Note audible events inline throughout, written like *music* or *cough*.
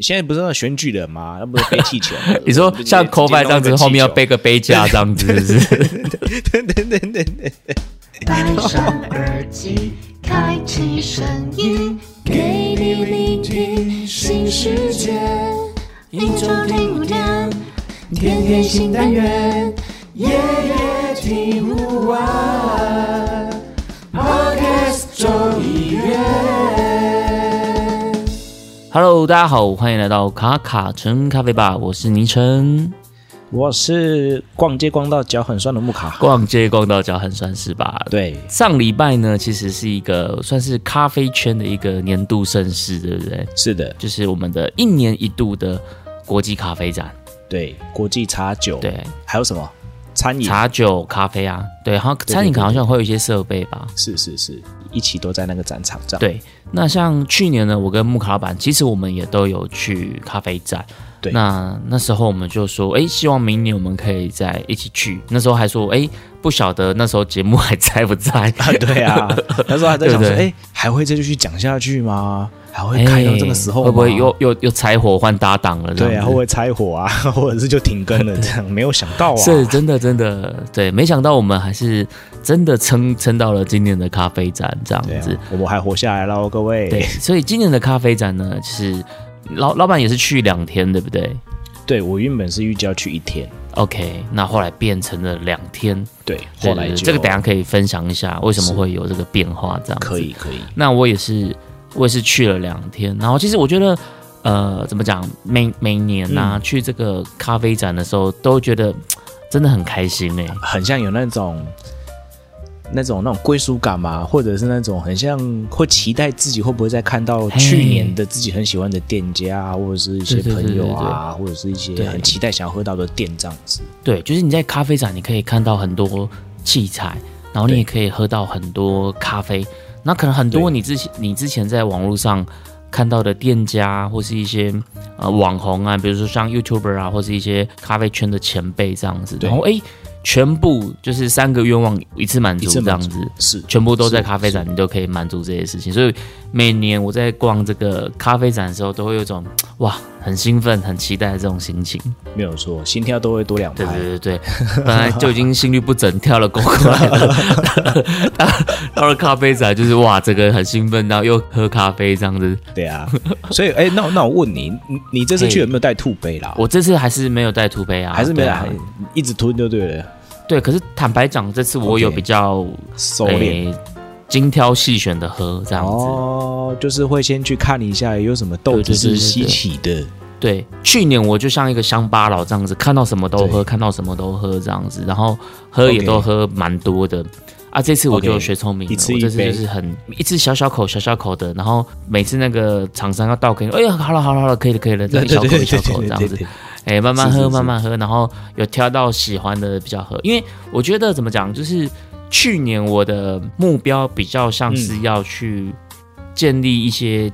你现在不是那选举人吗？那不是背 *laughs* 气球？你说像 c o f i 这样子，后面要背个背架这样子，是不是？对对对对对。戴上耳机，开启声音，给你聆听新世界。一周听五天，天天新单元，夜夜听不完。Podcast 周 Hello，大家好，欢迎来到卡卡城咖啡吧，我是倪晨。我是逛街逛到脚很酸的木卡。逛街逛到脚很酸是吧？对，上礼拜呢，其实是一个算是咖啡圈的一个年度盛事，对不对？是的，就是我们的一年一度的国际咖啡展，对，国际茶酒，对，还有什么餐饮？茶酒咖啡啊，对，好像餐饮对好像会有一些设备吧。是是是，一起都在那个展场上。对，那像去年呢，我跟木卡老板，其实我们也都有去咖啡展。对那那时候我们就说，哎，希望明年我们可以再一起去。那时候还说，哎，不晓得那时候节目还在不在？*laughs* 啊，对啊，*laughs* 那时候还在想说，哎，还会再继续讲下去吗？还会开到这个时候吗会不会又又又柴火换搭档了？这对啊，会不会拆伙啊？*laughs* 或者是就停更了？这样没有想到啊，是真的，真的，对，没想到我们还是真的撑撑到了今年的咖啡展这样子。啊，我们还活下来了，各位。对，所以今年的咖啡展呢，就是老老板也是去两天，对不对对，我原本是预计要去一天，？OK，那后来变成了两天。对，后来这个等下可以分享一下为什么会有这个变化，这样子可以。可以，那我也是，我也是去了两天，然后其实我觉得，呃，怎么讲，每每年呐、嗯去这个咖啡展的时候，都觉得真的很开心哎、很像有那种那种那种归属感嘛，或者是那种很像会期待自己会不会再看到去年的自己很喜欢的店家啊，或者是一些对对对朋友啊，或者是一些很期待想要喝到的店这样子。对，就是你在咖啡展，你可以看到很多器材，然后你也可以喝到很多咖啡。那可能很多你之前你之前在网络上看到的店家，或是一些呃网红啊，比如说像 YouTuber 啊，或是一些咖啡圈的前辈这样子，然后哎，全部就是三个愿望一次满足这样子。是全部都在咖啡展，你都可以满足这些事情。所以每年我在逛这个咖啡展的时候，都会有一种哇很兴奋、很期待的这种心情。没有错，心跳都会多两对拍。对对对，*laughs* 本来就已经心率不整，跳了够快了。*laughs* 到到了咖啡展，就是哇，这个很兴奋，然后又喝咖啡这样子。对啊，所以哎、那那我问你，你你这次去有没有带兔杯啦？我这次还是没有带吐杯啊，还是没有、啊。一直吞就对了，对，可是坦白讲，这次我有比较收敛。诶精挑细选的喝这样子。哦，就是会先去看一下有什么豆子是稀奇的，对，去年我就像一个乡巴佬这样子，看到什么都喝，看到什么都喝这样子，然后喝也都喝蛮多的。啊，这次我就学聪明了我这次就是很一次小小口小小口的，然后每次那个厂商要倒给你，哎呀，好了好了好了，可以了可以了，这样一小口一小口这样子，哎，慢慢喝慢慢喝，然后有挑到喜欢的比较喝，因为我觉得怎么讲，就是去年我的目标比较像是要去建立一些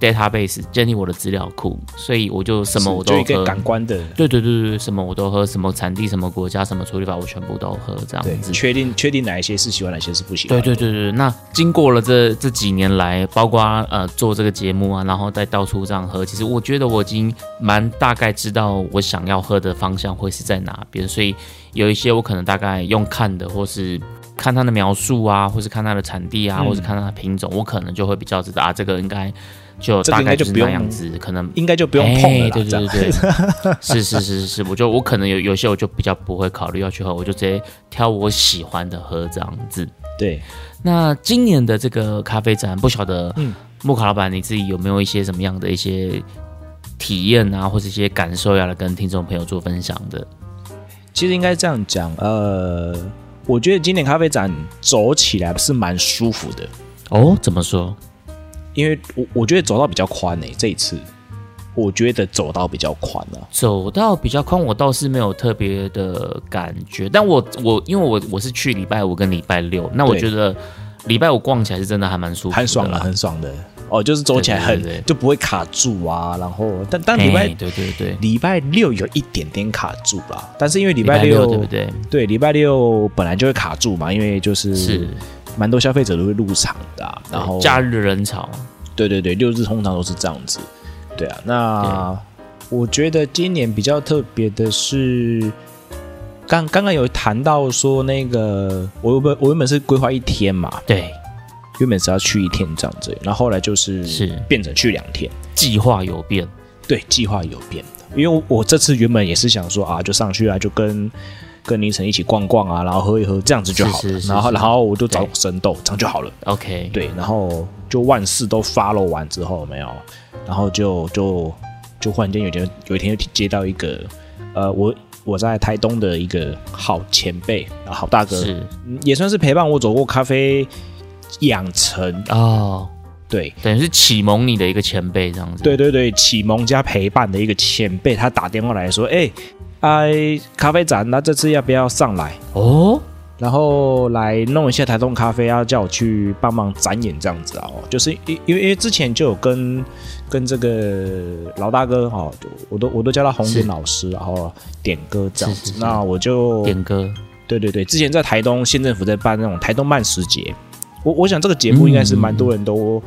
database，建立我的资料库，所以我就什么我都就一个喝。感官的，对对对对对，什么我都喝，什么产地、什么国家、什么处理法，我全部都喝，这样，子。确定确定哪一些是喜欢，哪些是不喜欢。对对对对，那经过了这这几年来，包括呃做这个节目啊，然后再到处这样喝，其实我觉得我已经蛮大概知道我想要喝的方向会是在哪边，所以有一些我可能大概用看的，或是看它的描述啊，或是看它的产地啊，嗯。或是看它的品种，我可能就会比较知道啊，这个应该就大概就是那样子，可能应该就不用碰了对对对对，*laughs* 是是是是是，我就我可能有有些我就比较不会考虑要去喝，我就直接挑我喜欢的喝这样子。对，那今年的这个咖啡展，不晓得嗯。木卡老板你自己有没有一些什么样的一些体验啊，或者一些感受要来跟听众朋友做分享的？其实应该这样讲，呃，我觉得今年咖啡展走起来是蛮舒服的，哦，怎么说？因为我我觉得走道比较宽诶、这一次。我觉得走道比较宽啊。走道比较宽，我倒是没有特别的感觉，但我我因为我我是去礼拜五跟礼拜六，那我对。觉得礼拜五逛起来是真的还蛮舒服的，很爽了，很爽的哦，就是走起来很就不会卡住啊。然后，但但礼拜哎对对对，礼拜六有一点点卡住啦，但是因为礼礼拜六对不对？对礼拜六本来就会卡住嘛，因为就是是，蛮多消费者都会入场的啊、然后假日人潮，对对对，六日通常都是这样子。对啊，那我觉得今年比较特别的是，刚刚刚有谈到说那个我原本我原本是规划一天嘛，对，原本是要去一天这样子，然后后来就是是。变成去两天，计划有变，对，计划有变，因为我这次原本也是想说啊，就上去啊，就跟跟凌晨一起逛逛啊，然后喝一喝这样子就好了，是是是是然后然后我就找对生豆，这样就好了。OK，对，然后就万事都 follow 完之后有没有，然后就就就忽然间有一天有一天就接到一个呃，我我在台东的一个好前辈啊，好大哥，也算是陪伴我走过咖啡养成，哦，对。等于是启蒙你的一个前辈这样子。对对对，启蒙加陪伴的一个前辈，他打电话来说：“哎、哎，咖啡展，那这次要不要上来？哦，然后来弄一下台东咖啡，要叫我去帮忙展演这样子啊、哦，就是因因为因为之前就有跟跟这个老大哥哦，我都我都叫他红是点老师，然后点歌这样子，是是是。那我就点歌。对对对，之前在台东县政府在办那种台东慢食节，我我想这个节目应该是蛮多人都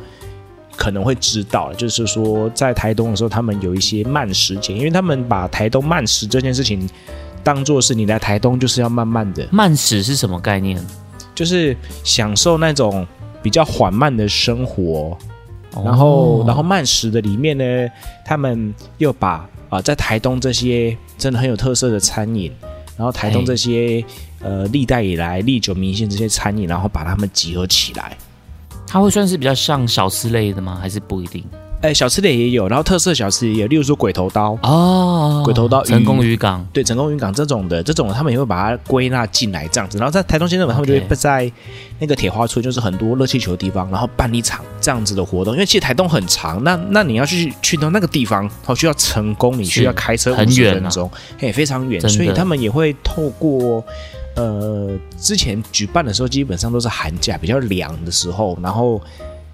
可能会知道的，就是说在台东的时候，他们有一些慢食节，因为他们把台东慢食这件事情当做是你来台东就是要慢慢的，慢食是什么概念？就是享受那种比较缓慢的生活，哦。然后然后慢食的里面呢，他们又把啊、在台东这些真的很有特色的餐饮，然后台东这些呃历代以来历久弥新这些餐饮，然后把它们集合起来。它会算是比较像小吃类的吗？还是不一定？哎，小吃类也有，然后特色小吃也有，例如说鬼头刀，哦，鬼头刀鱼成功渔港对，成功渔港这种的，这种他们也会把它归纳进来这样子。然后在台东县政府，他们就会在那个铁花村，就是很多热气球的地方，然后办一场这样子的活动。因为其实台东很长，那那你要去去到那个地方，哦，需要成功，你需要开车五十很远啊分钟，嘿，非常远，所以他们也会透过。呃，之前举办的时候，基本上都是寒假比较凉的时候，然后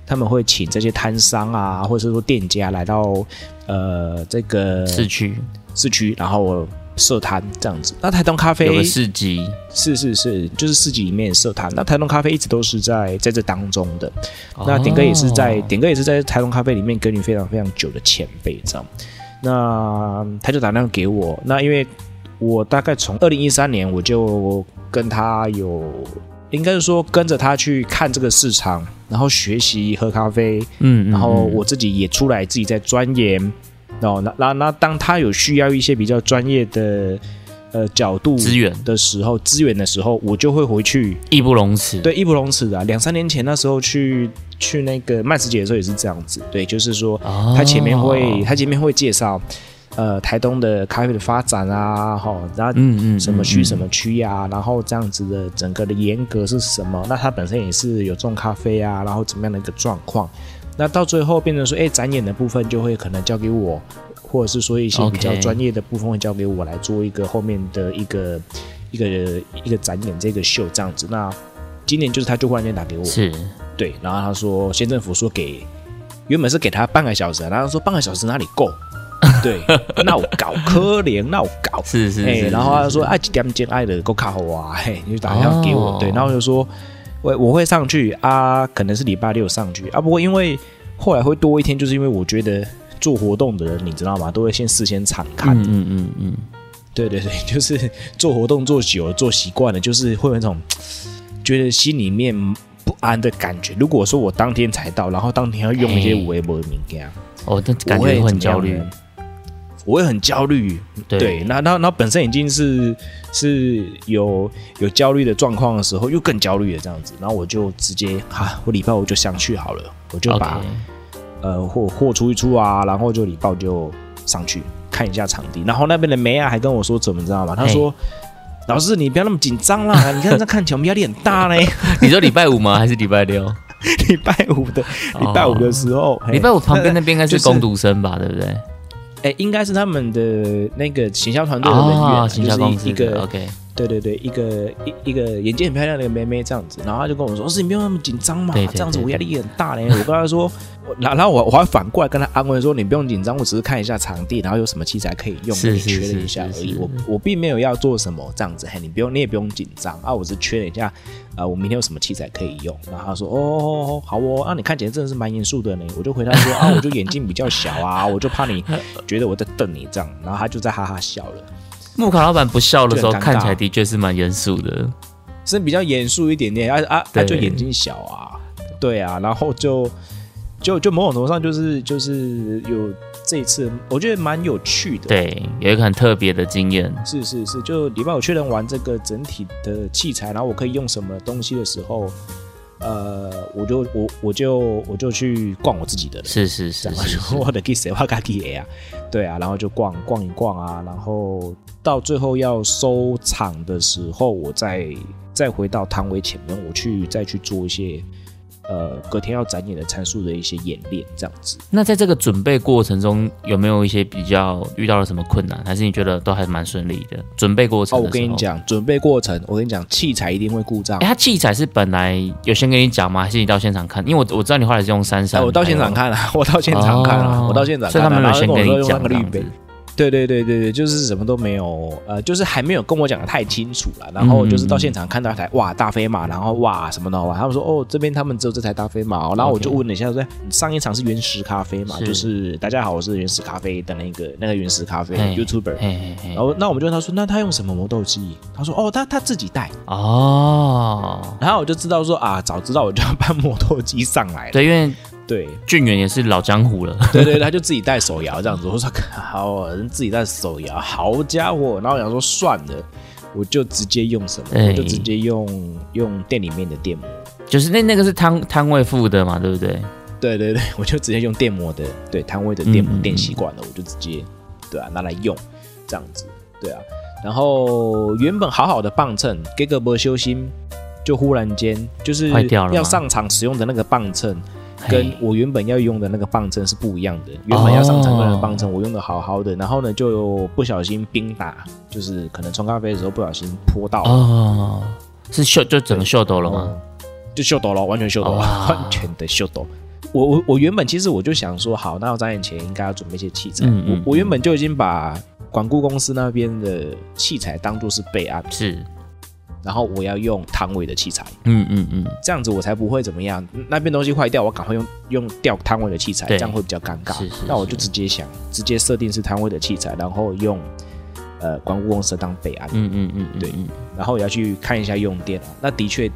他们会请这些摊商啊，或者是说店家来到呃这个市区市区，然后设摊这样子。那台东咖啡有啡个市集，是是是，就是市集里面设摊。那台东咖啡一直都是在在这当中的。那点哥也是在、哦点哥也是在台东咖啡里面耕耘非常非常久的前辈，这样。那他就打电话给我，那因为我大概从二零一三年我就跟他有，应该是说跟着他去看这个市场，然后学习喝咖啡，嗯，嗯然后嗯我自己也出来自己在钻研，哦，那那那当他有需要一些比较专业的呃角度资源。的时候，资源的时候，我就会回去。义不容辞，对，义不容辞的啊、两三年前那时候去去那个曼斯节的时候也是这样子。对，就是说哦，他前面会他前面会介绍呃台东的咖啡的发展啊，哈、然后什么区什么区呀、然后这样子的整个的严格是什么？那它本身也是有种咖啡啊，然后怎么样的一个状况？那到最后变成说，哎，展演的部分就会可能交给我，或者是说一些比较专业的部分会交给我来做一个后面的一个一个一个展演这个秀这样子。那今年就是他就忽然间打给我，是对，然后他说县政府说给原本是给他半个小时，然后说半个小时哪里够？对，闹搞可怜，闹搞。哎，是是是，然后他就说，是哎，几点钟爱的够卡好啊，嘿，你就打电话给我，哦对，然后我就说，我我会上去啊，可能是礼拜六上去啊，不过因为后来会多一天，就是因为我觉得做活动的人，你知道吗，都会先事先查看，嗯嗯嗯嗯，*laughs* 对对对，就是做活动做久了，做习惯了，就是会有那种觉得心里面不安的感觉。如果说我当天才到，然后当天要用一些嘿微博敏感，哦，那感觉会很焦虑呢，我会很焦虑，对对，那那那本身已经是是有有焦虑的状况的时候，又更焦虑了这样子，然后我就直接哈，我礼拜五就想去好了，我就把呃货货出一出啊，然后就礼拜五就上去看一下场地，然后那边的梅啊还跟我说怎么知道吗？他说。老师，你不要那么紧张啦！*laughs* 你看这看起来我们压力很大嘞。*laughs* 你说礼拜五吗？还是礼拜六？*laughs* 礼拜五的礼拜五的时候，嘿礼拜五旁边那边应该是工读生吧，对不对？哎，应该是他们的那个行销团队的人员就是一个 OK，对对对，一个一一个眼睛很漂亮的一个妹妹这样子，然后他就跟我说：“是你不用那么紧张嘛，对对这样子我压力也很大嘞。”我跟他说，然然后我我还反过来跟他安慰说：“你不用紧张，我只是看一下场地，然后有什么器材可以用，是是跟你确认一下而已。我我并没有要做什么这样子，嘿，你不用你也不用紧张啊，我是确认一下，呃，我明天有什么器材可以用。”然后他说：“哦哦哦，好哦，啊，你看起来真的是蛮严肃的呢。”我就回答说：“啊，我就眼睛比较小啊，我就怕你觉得我在瞪你这样。”然后他就在哈哈笑了。木卡老板不笑的时候，看起来的确是蛮严肃的。是比较严肃一点点，啊啊，他对就眼睛小啊，对啊，然后就就就某种程度上就是就是有这一次，我觉得蛮有趣的，，对，有一个很特别的经验。是是是，就礼拜五确认完这个整体的器材，然后我可以用什么东西的时候，呃，我就我我就我就去逛我自己的了。是是是是是我的 kiss 我该 kiss 啊，对啊，然后就逛逛一逛啊，然后到最后要收场的时候，我再再回到摊位前面，我去再去做一些呃隔天要展演的参数的一些演练，这样子。那在这个准备过程中，有没有一些比较遇到了什么困难？还是你觉得都还蛮顺利的？准备过程我跟你，讲，准备过程，我跟你讲，器材一定会故障哎，。他器材是本来有先跟你讲吗？还是你到现场看？因为我我知道你后来是用三哎，三，我到现场看了，我到现场看了，哦我到现场看了，所以他们没有先跟你讲这样子个滤杯。对对对对对，就是什么都没有，呃，就是还没有跟我讲的太清楚了。然后就是到现场看到一台哇大飞马，然后哇什么的哇，他们说哦这边他们只有这台大飞马哦，然后我就问了一下说，上一场是原石咖啡嘛？是就是大家好，我是原石咖啡的那个那个原石咖啡 YouTuber。然，后那我们就问他说，那他用什么磨豆机？他说哦他他自己带。哦，然后我就知道说啊，早知道我就要搬磨豆机上来了。对，因为对俊远也是老江湖了，*laughs* 对对，他就自己带手摇这样子。*laughs* 我说好，人自己带手摇，好家伙！然后我想说算了，我就直接用什么？哎我就直接用用店里面的电磨。就是那那个是摊摊位付的嘛，对不对？对对对，我就直接用电摩的，对摊位的电磨嗯嗯嗯电习惯了，我就直接对啊拿来用这样子，对啊。然后原本好好的磅秤，给个不修心，就忽然间就是要上场使用的那个磅秤，跟我原本要用的那个棒针是不一样的。原本要上场用的那个磅秤，我用的好好的，然后呢就不小心冰打，就是可能冲咖啡的时候不小心泼到了，哦，是秀就整个秀抖了吗？就秀抖了，完全秀抖了，哇完全的秀抖。我我我原本其实我就想说，好，那我展演前应该要准备一些器材。嗯嗯我我原本就已经把管顾公司那边的器材当做是备案，是，然后我要用摊位的器材，嗯嗯嗯，这样子我才不会怎么样。那边东西坏掉，我赶快用用掉摊位的器材，对这样会比较尴尬。是是那我就直接想，直接设定是摊位的器材，然后用呃管顾公司当备案，嗯嗯嗯嗯，对嗯然后也要去看一下用电啊。那的确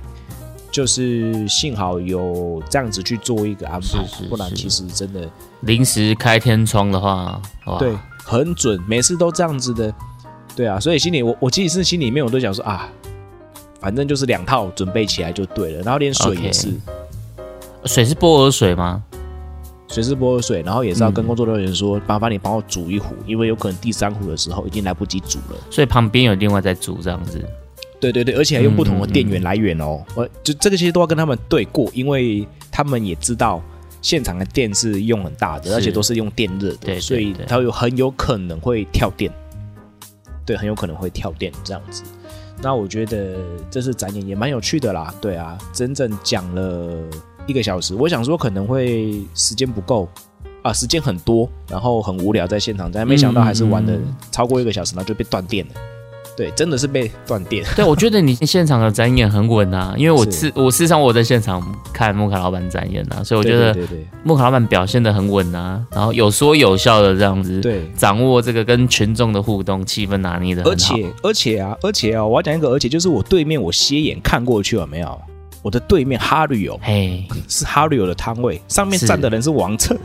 就是幸好有这样子去做一个安排，不然其实真的临时开天窗的话，哇，对很准，每次都这样子的。对啊，所以心里我我其实是心里面我都想说啊，反正就是两套准备起来就对了，然后连水也是。水是波尔水吗？水是波尔水，然后也是要跟嗯工作人员说，麻烦你帮我煮一壶，因为有可能第三壶的时候已经来不及煮了。所以旁边有另外在煮这样子。对对对，而且还用不同的电源来源哦。我就这个其实都要跟他们对过，因为他们也知道现场的电是用很大的，而且都是用电热的，对对所以对它有很有可能会跳电。对，很有可能会跳电这样子。那我觉得这次展演也蛮有趣的啦。对啊，整整讲了一个小时，我想说可能会时间不够。啊，时间很多，然后很无聊，在现场，但没想到还是玩的嗯超过一个小时，然后就被断电了。对，真的是被断电。对，我觉得你现场的展演很稳啊，因为我是事我事实上我在现场看木卡老板展演啊，所以我觉得对对卡老板表现的很稳啊，然后有说有笑的这样子，对，掌握这个跟群众的互动气氛拿捏的很好。而且而且啊，而且啊，我要讲一个，而且就是我对面我斜眼看过去了没有？我的对面哈瑞友嘿，是哈瑞友的摊位，上面站的人是王策，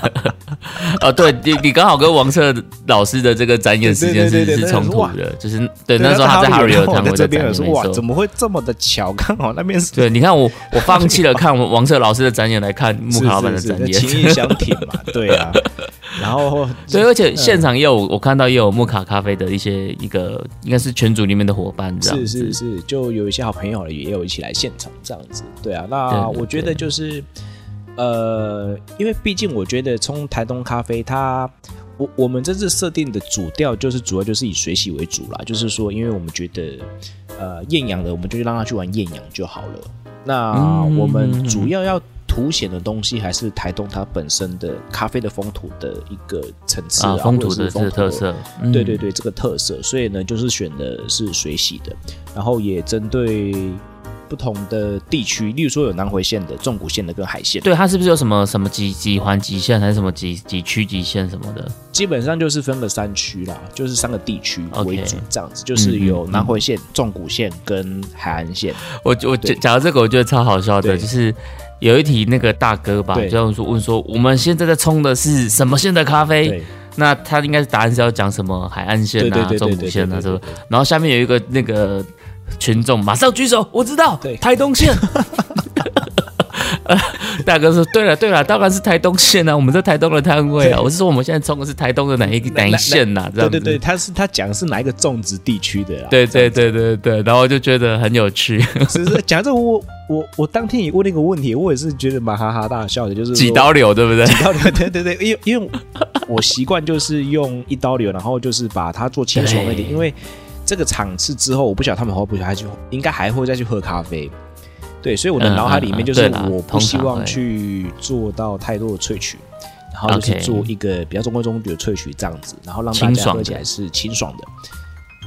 *laughs* 哦，对你你刚好跟王策老师的这个展演时间是是冲突的，就是对那时候他在哈瑞瑞友有摊位这边有说哇，怎。么会这么的巧？刚好那边是对，你看我我放弃了看王策老师的展演来看 *laughs* 木卡老板的展演，情义相挺嘛，对啊。*laughs* 然后 *laughs* 对，而且现场也有、我看到也有木卡咖啡的一些一个应该是群组里面的伙伴这样是子，是是，就有一些好朋友也有一起来现场这样子，对啊。那我觉得就是，呃，因为毕竟我觉得冲台东咖啡它，我我们这次设定的主调就是主要就是以水洗为主啦，就是说，因为我们觉得，呃，艳阳的我们就让他去玩艳阳就好了。那嗯我们主要要凸显的东西还是台东它本身的咖啡的风土的一个层次啊，风土的这个特。色，嗯对对对，这个特色，所以呢，就是选的是水洗的，然后也针对不同的地区，例如说有南回县的、纵谷县的跟海线，对，它是不是有什么什么几几环极限，还是什么几几区极限什么的？基本上就是分个三区啦，就是三个地区为主，这样子，就是有南回县、纵谷县跟海岸县。我我对讲到这个，我觉得超好笑的，就是有一题那个大哥吧，对这样说问说，我们现在在冲的是什么线的咖啡？对那他应该是答案是要讲什么海岸线啊、对对对中部对对对线啊是不是？对，然后下面有一个那个群众马上举手，我知道，对台东县。*laughs* 大哥说：“对了，对了，当然是台东县啊，我们在台东的摊位啊。对我是说，我们现在冲的是台东的哪一个哪一县呐、这样子。对对对，他是他讲的是哪一个种植地区的啦？对对对对对，然后我就觉得很有趣，只是讲这个我我我当天也问了一个问题，我也是觉得蛮哈哈大笑的，就是几刀流，对不对？几刀流，*laughs* 对对对，因为因为我习惯就是用一刀流，然后就是把它做清爽一点，因为这个场次之后，我不晓得他们会不会还去，应该还会再去喝咖啡。对，所以我的嗯脑海里面就是我不希望去做到太多的萃取，然后就是做一个比较中规中矩的萃取这样子，然后让大家喝起来是清爽的。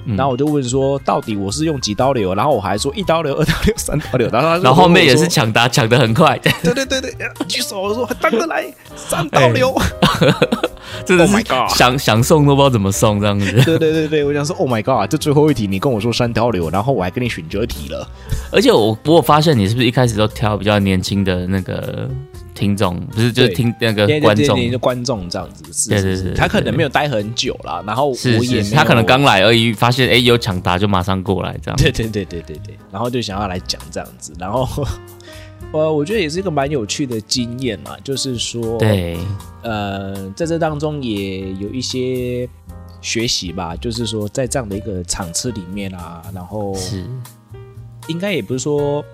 嗯然后我就问说，到底我是用几刀流？然后我还说一刀流、二刀流、三刀流，然后他 *laughs* 然后后面也是抢答抢的很快，对对对对，呃举手我说当得来三刀流。*laughs* 真的 Oh 是想想送都不知道怎么送这样子。对对对对，我想说，Oh my god，这最后一题你跟我说三刀流，然后我还跟你选择题了。而且我我有发现你是不是一开始都挑比较年轻的那个听众，不是就是听那个观众，对观众这样子，是对对对对是是他可能没有待很久啦，然后我是是他可能刚来而已，发现哎有抢答就马上过来这样。*laughs* 对对对对对对，然后就想要来讲这样子，然后 *laughs* 呃，我觉得也是一个蛮有趣的经验嘛，就是说，，对，呃，在这当中也有一些学习吧，就是说在这样的一个场次里面啊，然后是。应该也不是说，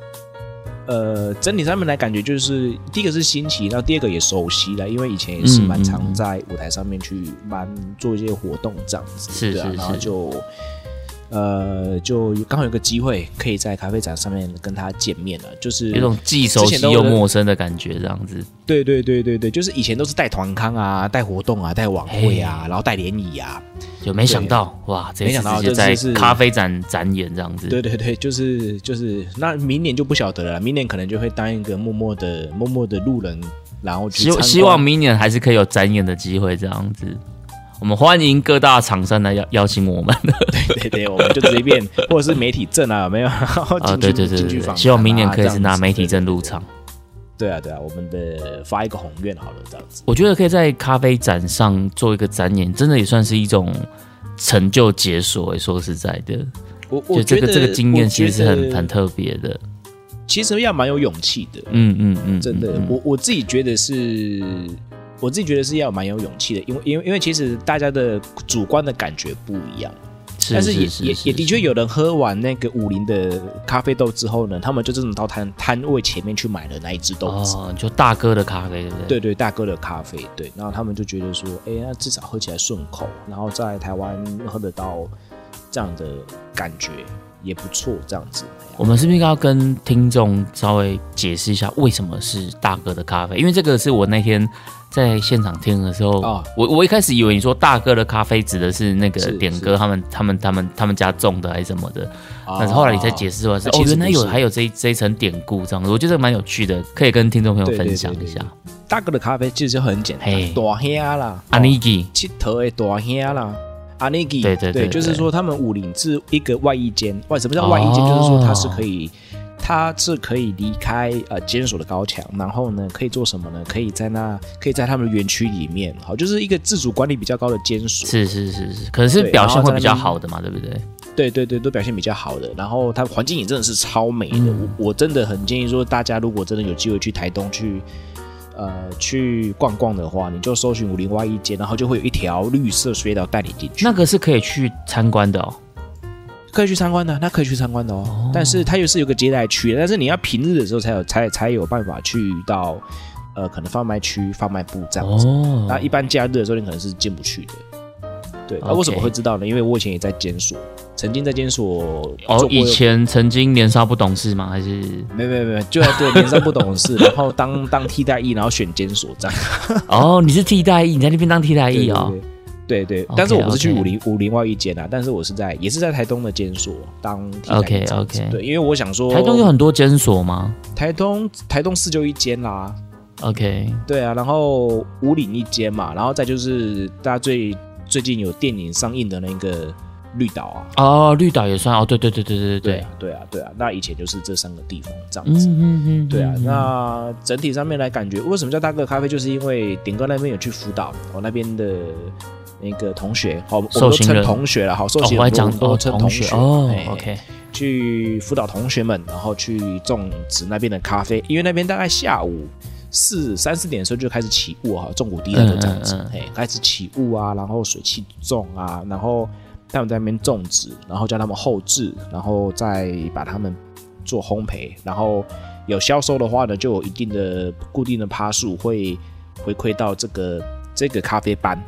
呃，整体上面来感觉就是第一个是新奇，然后第二个也熟悉了，因为以前也是蛮常在舞台上面去蛮做一些活动这样子，对啊，然后是就。呃，就刚好有个机会可以在咖啡展上面跟他见面了，就是有种既熟悉又陌生的感觉这样子。对对对对对，就是以前都是带团康啊、带活动啊、带晚会啊，然后带联谊啊，就没想到哇，这没想到直接在咖啡展展演这样子。对对对，就是就是，那明年就不晓得了，明年可能就会当一个默默的默默的路人，然后希希望明年还是可以有展演的机会这样子。我们欢迎各大厂商来邀邀请我们对对对，我们就随便，或者是媒体证啊，有没有？*laughs* 啊！对对对希望明年可以是拿媒体证入场。对啊对啊，我们的发一个宏愿好了，这样子。我觉得可以在咖啡展上做一个展演，真的也算是一种成就解锁、欸。说实在的，我我就这个觉得这个经验其实是很很特别的。其实要蛮有勇气的，嗯嗯嗯，真的，嗯嗯我我自己觉得是，我自己觉得是要蛮有勇气的，因为因为因为其实大家的主观的感觉不一样，但是也也也的确有人喝完那个五零的咖啡豆之后呢，他们就这种到摊摊位前面去买了那一只豆子。哦，就大哥的咖啡，对不对？对对，大哥的咖啡，对，然后他们就觉得说，哎，那至少喝起来顺口，然后在台湾喝得到这样的感觉也不错，这样子。我们是不是应该要跟听众稍微解释一下为什么是大哥的咖啡？因为这个是我那天在现场听的时候，啊我我一开始以为你说大哥的咖啡指的是那个是点哥他们他们他们他们家种的还是什么的，啊但是后来你才解释出来是哦，原来有还有这一这一层典故这样子，我觉得蛮有趣的，可以跟听众朋友分享一下。大哥的咖啡其实就很简嘿。单，大兄啦，阿尼基七头的大兄啦。阿尼基，对对对就是说他们五岭是一个外衣间，外什么叫外衣间？哦就是说它是可以，它是可以离开呃监守的高墙，然后呢可以做什么呢？可以在那可以在他们的园区里面，好，就是一个自主管理比较高的监所。是是是是，可能是表现会比较好的嘛，对不对？对对对，都表现比较好的，然后它环境也真的是超美的。嗯我我真的很建议说，大家如果真的有机会去台东去。呃，去逛逛的话，你就搜寻五零 Y 一街，然后就会有一条绿色隧道带你进去。那个是可以去参观的哦。可以去参观的，那可以去参观的哦。但是它又是有个接待区，但是你要平日的时候才有才才有办法去到呃，可能贩卖区、贩卖部这样子。哦，那一般假日的时候，你可能是进不去的。对，那为什么会知道呢？因为我以前也在监所，曾经在监所哦以前曾经年少不懂事吗？还是没没没，就在对年少不懂事，*laughs* 然后当当替代役，然后选监所这样。哦，你是替代役，你在那边当替代役哦。对对对但是我不是去武林武林外一间啊，但是我是在也是在台东的监所当 OK，OK 对，因为我想说台东有很多监所吗台东台东市就一间啦，？OK，对啊，然后五岭一间嘛，然后再就是大家最最近有电影上映的那个绿岛啊，哦，绿岛也算哦，对对对对对对对啊，对啊，对啊，那以前就是这三个地方这样嗯子。嗯嗯，对啊，嗯那整体上面来感觉，为什么叫大哥咖啡？就是因为点哥那边有去辅导我那边的那个同学，好，我们都称同学了，好，受哦，刑人我还讲都哦同学哦哎，OK，去辅导同学们，然后去种植那边的咖啡，因为那边大概下午四三四点的时候就开始起雾哈，重谷地带都这样子嗯嗯，哎、开始起雾啊，然后水汽重啊，然后他们在那边种植，然后叫他们后置，然后再把他们做烘焙，然后有销售的话呢，就有一定的固定的趴数会回馈到这个这个咖啡班。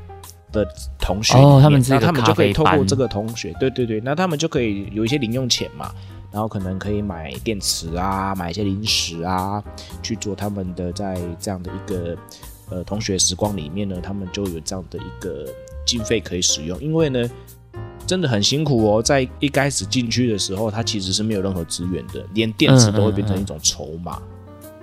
的同学那他们就可以透过这个同学，对对对，那他们就可以有一些零用钱嘛，然后可能可以买电池啊，买一些零食啊，去做他们的在这样的一个呃同学时光里面呢，他们就有这样的一个经费可以使用。因为呢，真的很辛苦哦，在一开始进去的时候，它其实是没有任何资源的，连电池都会变成一种筹码。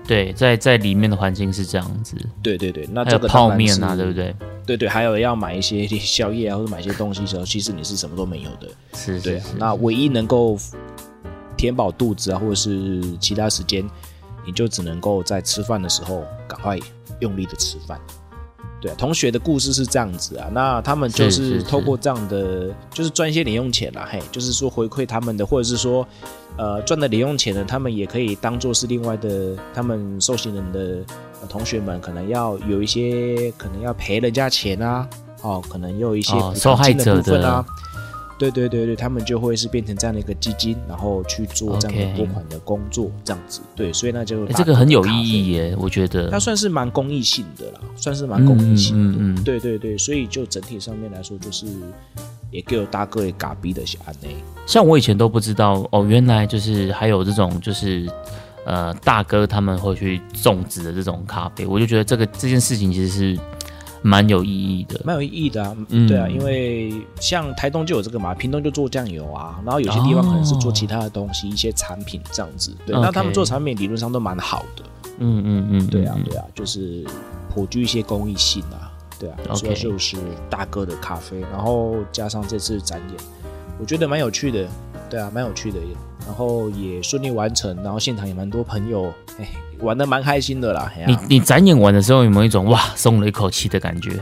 对，在在里面的环境是这样子，对对对，那这个泡面啊，对不？对？对对，还有要买一些宵夜啊，或者买一些东西的时候，其实你是什么都没有的。是是是，，对啊那唯一能够填饱肚子啊，或者是其他时间，你就只能够在吃饭的时候赶快用力的吃饭。对、啊，同学的故事是这样子啊，那他们就是透过这样的，就是赚一些零用钱啦，嘿，就是说回馈他们的，或者是说，呃，赚的零用钱呢，他们也可以当做是另外的，他们受刑人的、呃同学们可能要有一些，可能要赔人家钱啊，哦，可能又有一些受害者的者部分啊的，对对对对，他们就会是变成这样的一个基金，然后去做这样的拨款的工作，这样子。对，所以那就诶这个很有意义。耶，我觉得它。算是蛮公益性的啦，算是蛮公益性的。嗯嗯嗯对对对，所以就整体上面来说，就是也给我大哥也嘎逼的小安内。像我以前都不知道哦，原来就是还有这种就是呃大哥他们会去种植的这种咖啡，我就觉得这个这件事情其实是蛮有意义的。蛮有意义的啊，嗯对啊，因为像台东就有这个嘛，屏东就做酱油啊，然后有些地方可能是做其他的东西，一些产品这样子。对，那他们做产品理论上都蛮好的。嗯嗯嗯，对啊嗯，对啊，就是颇具一些公益性啊，对啊，主要就是大哥的咖啡，然后加上这次展演，我觉得蛮有趣的，对啊，蛮有趣的耶，然后也顺利完成，然后现场也蛮多朋友，哎，玩的蛮开心的啦，你你展演完的时候有没有一种哇松了一口气的感觉？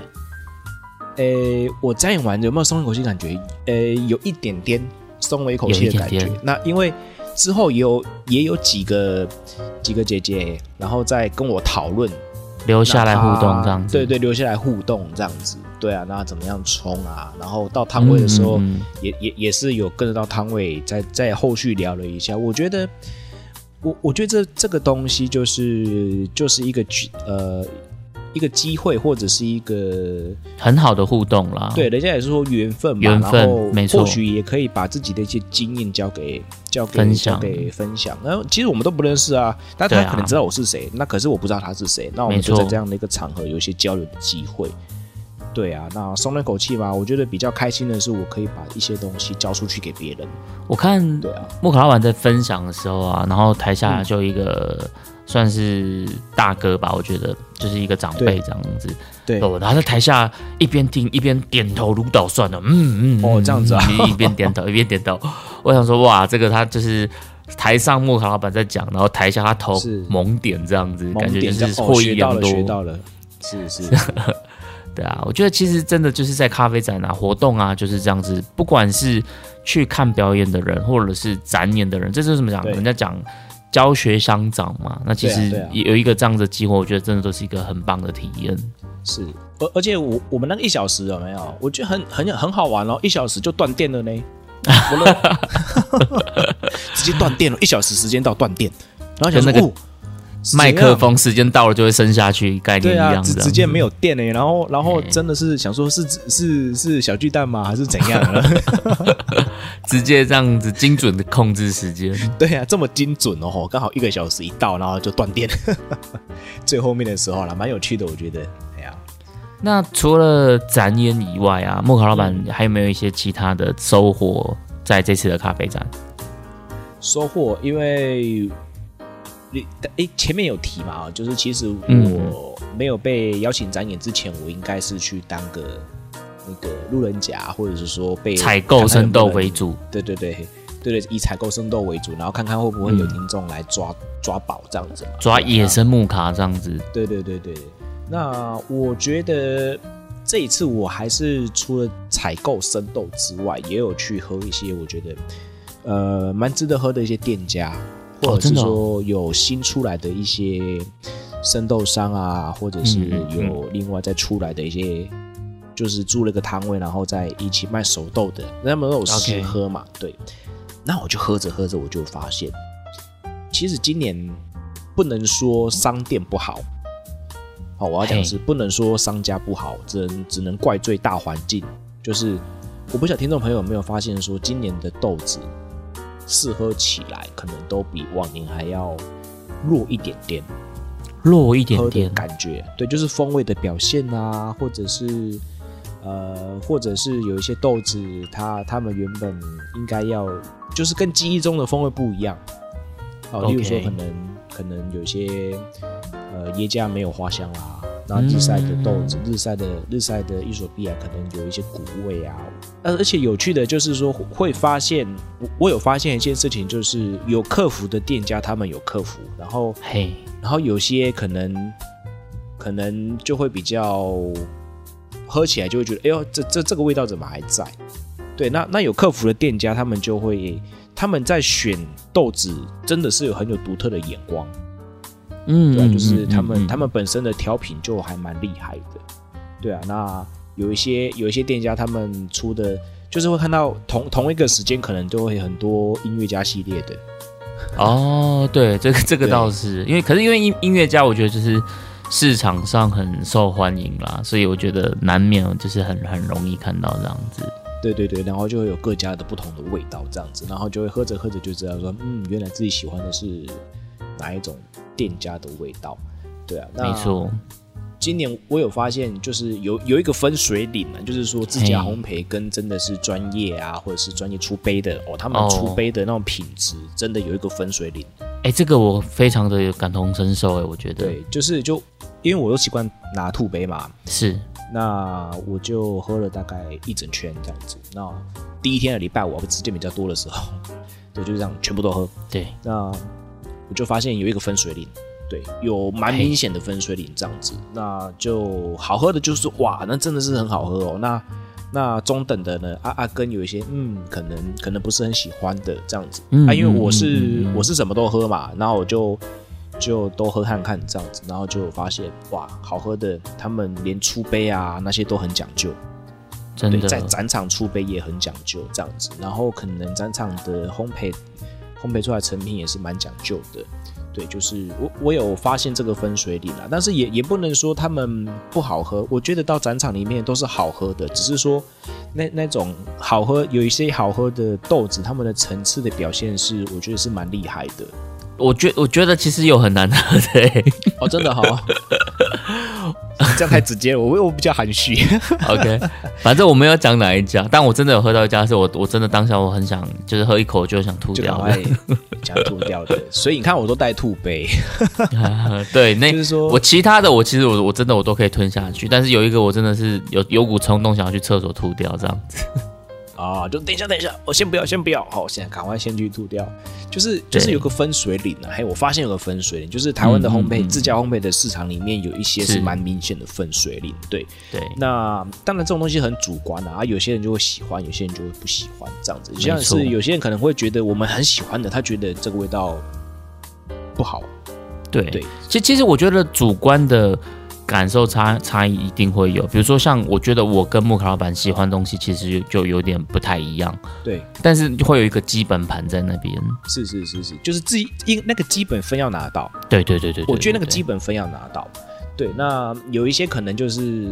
诶，我展演完有没有松一口气？感觉，诶，有一点点松了一口气的感觉。那因为之后也有也有几个几个姐姐，然后再跟我讨论留下来互动那这样子，对对，留下来互动这样子，对啊，那怎么样冲啊？然后到摊位的时候，嗯嗯也也也是有跟着到摊位，在在后续聊了一下。我觉得，我我觉得这这个东西就是就是一个机呃一个机会，或者是一个嗯很好的互动啦。对，人家也是说缘分嘛，缘分然后没错或许也可以把自己的一些经验交给交给分享给分享。然后其实我们都不认识啊，但他可能知道我是谁，那可是我不知道他是谁。那我们就在这样的一个场合有一些交流的机会。对啊，那松了一口气嘛，我觉得比较开心的是，我可以把一些东西交出去给别人。我看对啊，莫卡老板在分享的时候啊，然后台下就一个算是大哥吧，我觉得就是一个长辈对这样子。对哦，然后在台下一边听一边点头如捣蒜的，嗯嗯，嗯哦这样子啊嗯一边点头 *laughs* 一边点头。我想说，哇，这个他就是台上莫卡老板在讲，然后台下他头猛点这样子，感觉就是获益学到了，良多。学到了，是是，*laughs* 对啊，我觉得其实真的就是在咖啡展啊、活动啊，就是这样子。不管是去看表演的人，或者是展演的人，这就是怎么讲？对人家讲教学相长嘛。那其实有一个这样的机会，我觉得真的都是一个很棒的体验。是，而而且我我们那个一小时有没有？我觉得很很很好玩哦，一小时就断电了呢，*laughs* *laughs* 直接断电了，一小时时间到断电，然后想说那个哦，麦克风时间到了就会升下去，概念一样的。直直接没有电呢、然后然后哎真的是想说是 *laughs* 是是小巨蛋吗？还是怎样呢？*laughs* 直接这样子精准的控制时间。*laughs* 对啊，这么精准哦，吼刚好一个小时一到，然后就断电。最后面的时候了，蛮有趣的，我觉得。哎呀，那除了展演以外啊，莫卡老板还有没有一些其他的收获在这次的咖啡展？收获，因为你诶前面有提嘛，就是其实嗯我没有被邀请展演之前，我应该是去当个那个路人甲，或者是说被采购生豆为主。对对对对对，以采购生豆为主，然后看看会不会有听众来抓、抓宝这样子嘛，抓野生木卡这样子。对对对对，那我觉得这一次我还是除了采购生豆之外，也有去喝一些我觉得呃蛮值得喝的一些店家，或者是说有新出来的一些生豆商啊，或者是有另外再出来的一些。就是租了个摊位，然后再一起卖熟豆的，那他们都有试喝嘛对，那我就喝着喝着，我就发现，其实今年不能说商店不好，好，我要讲是不能说商家不好，只能只能怪罪大环境。就是我不晓得听众朋友有没有发现，说今年的豆子试喝起来可能都比往年还要弱一点点，弱一点点，感觉，对，就是风味的表现啊，或者是呃，或者是有一些豆子，它它们原本应该要就是跟记忆中的风味不一样。哦，例如说可能可能有些呃耶加没有花香啦，然后日晒的豆子，日晒的日晒的伊索比亚可能有一些谷味啊。呃，而且有趣的就是说会发现，我我有发现一件事情，就是有客服的店家他们有客服，然后嘿，然后有些可能可能就会比较喝起来就会觉得，哎呦，这这这个味道怎么还在？对，那那有客服的店家，他们就会他们在选豆子，真的是有很有独特的眼光，嗯，对啊，嗯就是他们、嗯。嗯他们本身的调品就还蛮厉害的，对啊，那有一些有一些店家他们出的，就是会看到同同一个时间可能都会很多音乐家系列的，哦，对，这个这个倒是。因为，可是因为音音乐家，我觉得就是市场上很受欢迎啦，所以我觉得难免就是很很容易看到这样子。对对对，然后就会有各家的不同的味道这样子，然后就会喝着喝着就知道说，嗯，原来自己喜欢的是哪一种店家的味道。对啊，那没错，今年我有发现，就是有有一个分水岭啊，就是说自家嘿烘焙跟真的是专业啊，或者是专业出杯的哦，他们哦出杯的那种品质，真的有一个分水岭。哎，这个我非常的感同身受，哎，我觉得对，就是就因为我都习惯拿兔杯嘛，是那我就喝了大概一整圈这样子。那第一天的礼拜五时间比较多的时候，*laughs* 对，就是这样全部都喝。对，那我就发现有一个分水岭，对，有蛮明显的分水岭这样子。那就好喝的就是哇，那真的是很好喝哦。那那中等的呢，啊啊，根有一些嗯，可能可能不是很喜欢的这样子、嗯啊，因为我是、我是什么都喝嘛，然后我就就都喝看看这样子，然后就发现哇，好喝的，他们连出杯啊那些都很讲究。对，真的在展场出杯也很讲究这样子，然后可能展场的烘焙烘焙出来成品也是蛮讲究的。对，就是我我有发现这个分水岭啦，但是也也不能说他们不好喝，我觉得到展场里面都是好喝的，只是说那那种好喝有一些好喝的豆子，他们的层次的表现是我觉得是蛮厉害的。我觉我觉得其实有很难喝的、欸。哦，真的好，*laughs* 这样太直接了，我我比较含蓄。*laughs* OK，反正我没有讲哪一家，但我真的有喝到一家，是我我真的当下我很想，就是喝一口就想吐掉想吐掉的，*laughs* 所以你看我都带吐杯，*laughs* 对，那就是说我其他的我其实我我真的我都可以吞下去，但是有一个我真的是有有股冲动想要去厕所吐掉这样子。啊，就等一下，等一下，我先不要，先不要，好，现在赶快先去吐掉。就是就是有个分水岭啊，嘿，我发现有个分水岭，就是台湾的烘焙、嗯嗯嗯自家烘焙的市场里面有一些是是蛮明显的分水岭。对，对，那当然这种东西很主观啊，啊有些人就会喜欢，有些人就会不喜欢，这样子。像是有些人可能会觉得我们很喜欢的，他觉得这个味道不好。对对其其实我觉得主观的感受差差异一定会有。比如说像我觉得我跟木卡老板喜欢东西，其实就就有点不太一样，对，但是会有一个基本盘在那边。是是是是，就是自己因那个基本分要拿到，对对对对对我觉得那个基本分要拿到。对，那有一些可能就是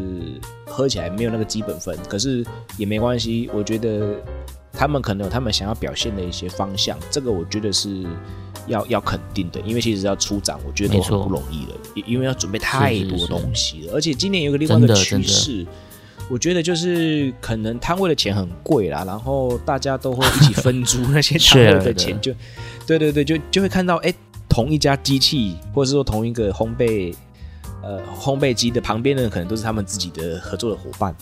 喝起来没有那个基本分，可是也没关系。我觉得他们可能有他们想要表现的一些方向，这个我觉得是要要肯定的，因为其实要出展，我觉得都很不容易了，因因为要准备太多是是是东西了，而且今年有个另外一个趋势。我觉得就是可能摊位的钱很贵啦，然后大家都会一起分租 *laughs* 那些摊位的的钱，就对对对，就就会看到哎，同一家机器或者是说同一个烘焙呃烘焙机的旁边呢，可能都是他们自己的合作的伙伴。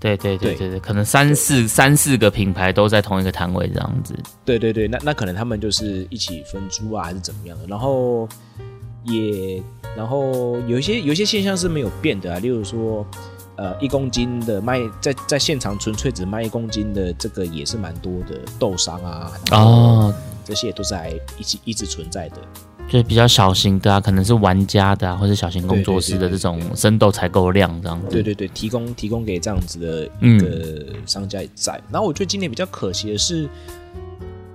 对对对对对对，可能三四三四个品牌都在同一个摊位这样子。对对对，那那可能他们就是一起分租啊，还是怎么样的？然后也然后有一些有一些现象是没有变的啊，例如说。呃，一公斤的卖在在现场纯粹只卖一公斤的，这个也是蛮多的豆商啊，这些都是还一直一直存在的。就是比较小型的啊，可能是玩家的啊，或者小型工作室的这种生豆采购量这样子。对对对，提供提供给这样子的一嗯个商家也在。然后我觉得今年比较可惜的是，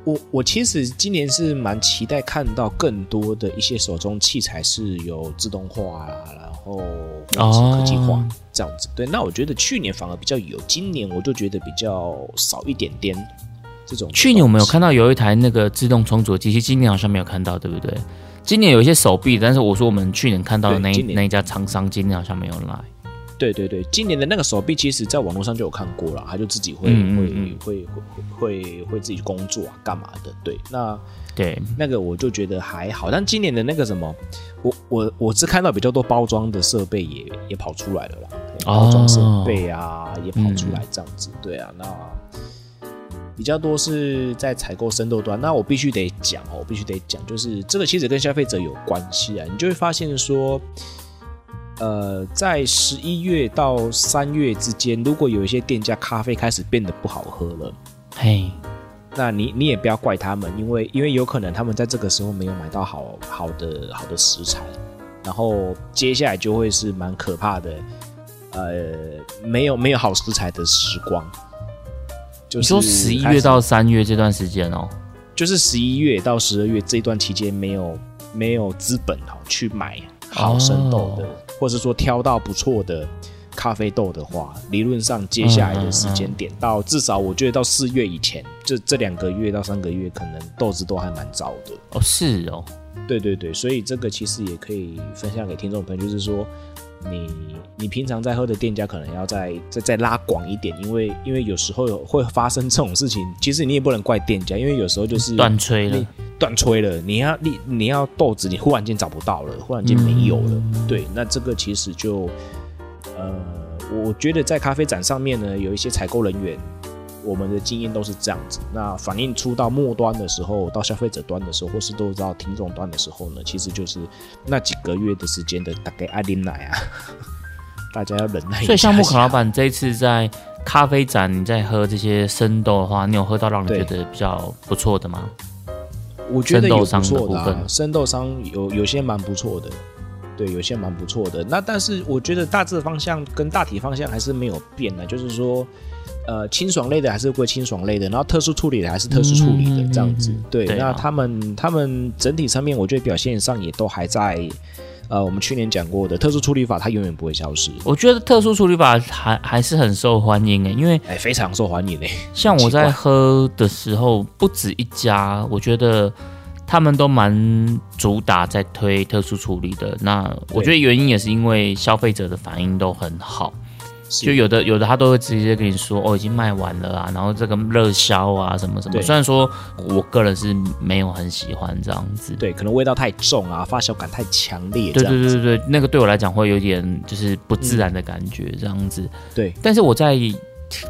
我我其实今年是蛮期待看到更多的一些手中器材是有自动化啦，然后或者是科技化、哦这样子。对，那我觉得去年反而比较有，今年我就觉得比较少一点点这种。去年我们有看到有一台那个自动冲煮机器，今年好像没有看到，对不对？今年有一些手臂，但是我说我们去年看到的那那一家厂商，今年好像没有来。对对对，今年的那个手臂，其实在网络上就有看过了，他就自己会、嗯嗯嗯会会会会会自己工作啊，干嘛的？对，那对，那个我就觉得还好，但今年的那个什么，我我我是看到比较多包装的设备也也跑出来了啦，包装设备啊、也跑出来这样子，对啊，那比较多是在采购生豆端，那我必须得讲哦，我必须得讲，就是这个其实跟消费者有关系啊，你就会发现说。呃，在十一月到三月之间，如果有一些店家咖啡开始变得不好喝了，嘿，那你你也不要怪他们，因为因为有可能他们在这个时候没有买到好好的好的食材，然后接下来就会是蛮可怕的，呃，没有没有好食材的时光。就是你说十一月到三月这段时间哦，就是十一月到十二月这段期间没有没有资本哦去买好生豆的，哦。或者说挑到不错的咖啡豆的话，理论上接下来的时间点到至少我觉得到四月以前，这这两个月到三个月，可能豆子都还蛮糟的。哦是哦，对对对，所以这个其实也可以分享给听众朋友，就是说你你平常在喝的店家可能要再再再拉广一点，因为因为有时候有会发生这种事情，其实你也不能怪店家，因为有时候就是断吹了。断吹了，你要你你要豆子，你忽然间找不到了，忽然间没有了，嗯对，那这个其实就呃，我觉得在咖啡展上面呢，有一些采购人员。我们的经验都是这样子，那反映出到末端的时候，到消费者端的时候，或是都到听众端的时候呢，其实就是那几个月的时间的大概爱啉奶啊，*laughs* 大家要忍耐一下。所以像木可老板这一次在咖啡展，你在喝这些生豆的话，你有喝到让你觉得比较不错的吗？我觉得有不错的、啊部分，生豆商有有些蛮不错的，对，有些蛮不错的。那但是我觉得大致方向跟大体方向还是没有变的，就是说，呃，清爽类的还是归清爽类的，然后特殊处理的还是特殊处理的、嗯这样子。对，对啊那他们他们整体上面，我觉得表现上也都还在。呃，我们去年讲过的特殊处理法，它永远不会消失，我觉得特殊处理法还还是很受欢迎诶，因为哎，非常受欢迎嘞。像我在喝的时候，不止一家，我觉得他们都蛮主打在推特殊处理的。那我觉得原因也是因为消费者的反应都很好，是就有的有的他都会直接跟你说哦已经卖完了啊，然后这个热销啊什么什么。虽然说我个人是没有很喜欢这样子，对，可能味道太重啊，发酵感太强烈，对。对对对，那个对我来讲会有点就是不自然的感觉这样子。对但是我在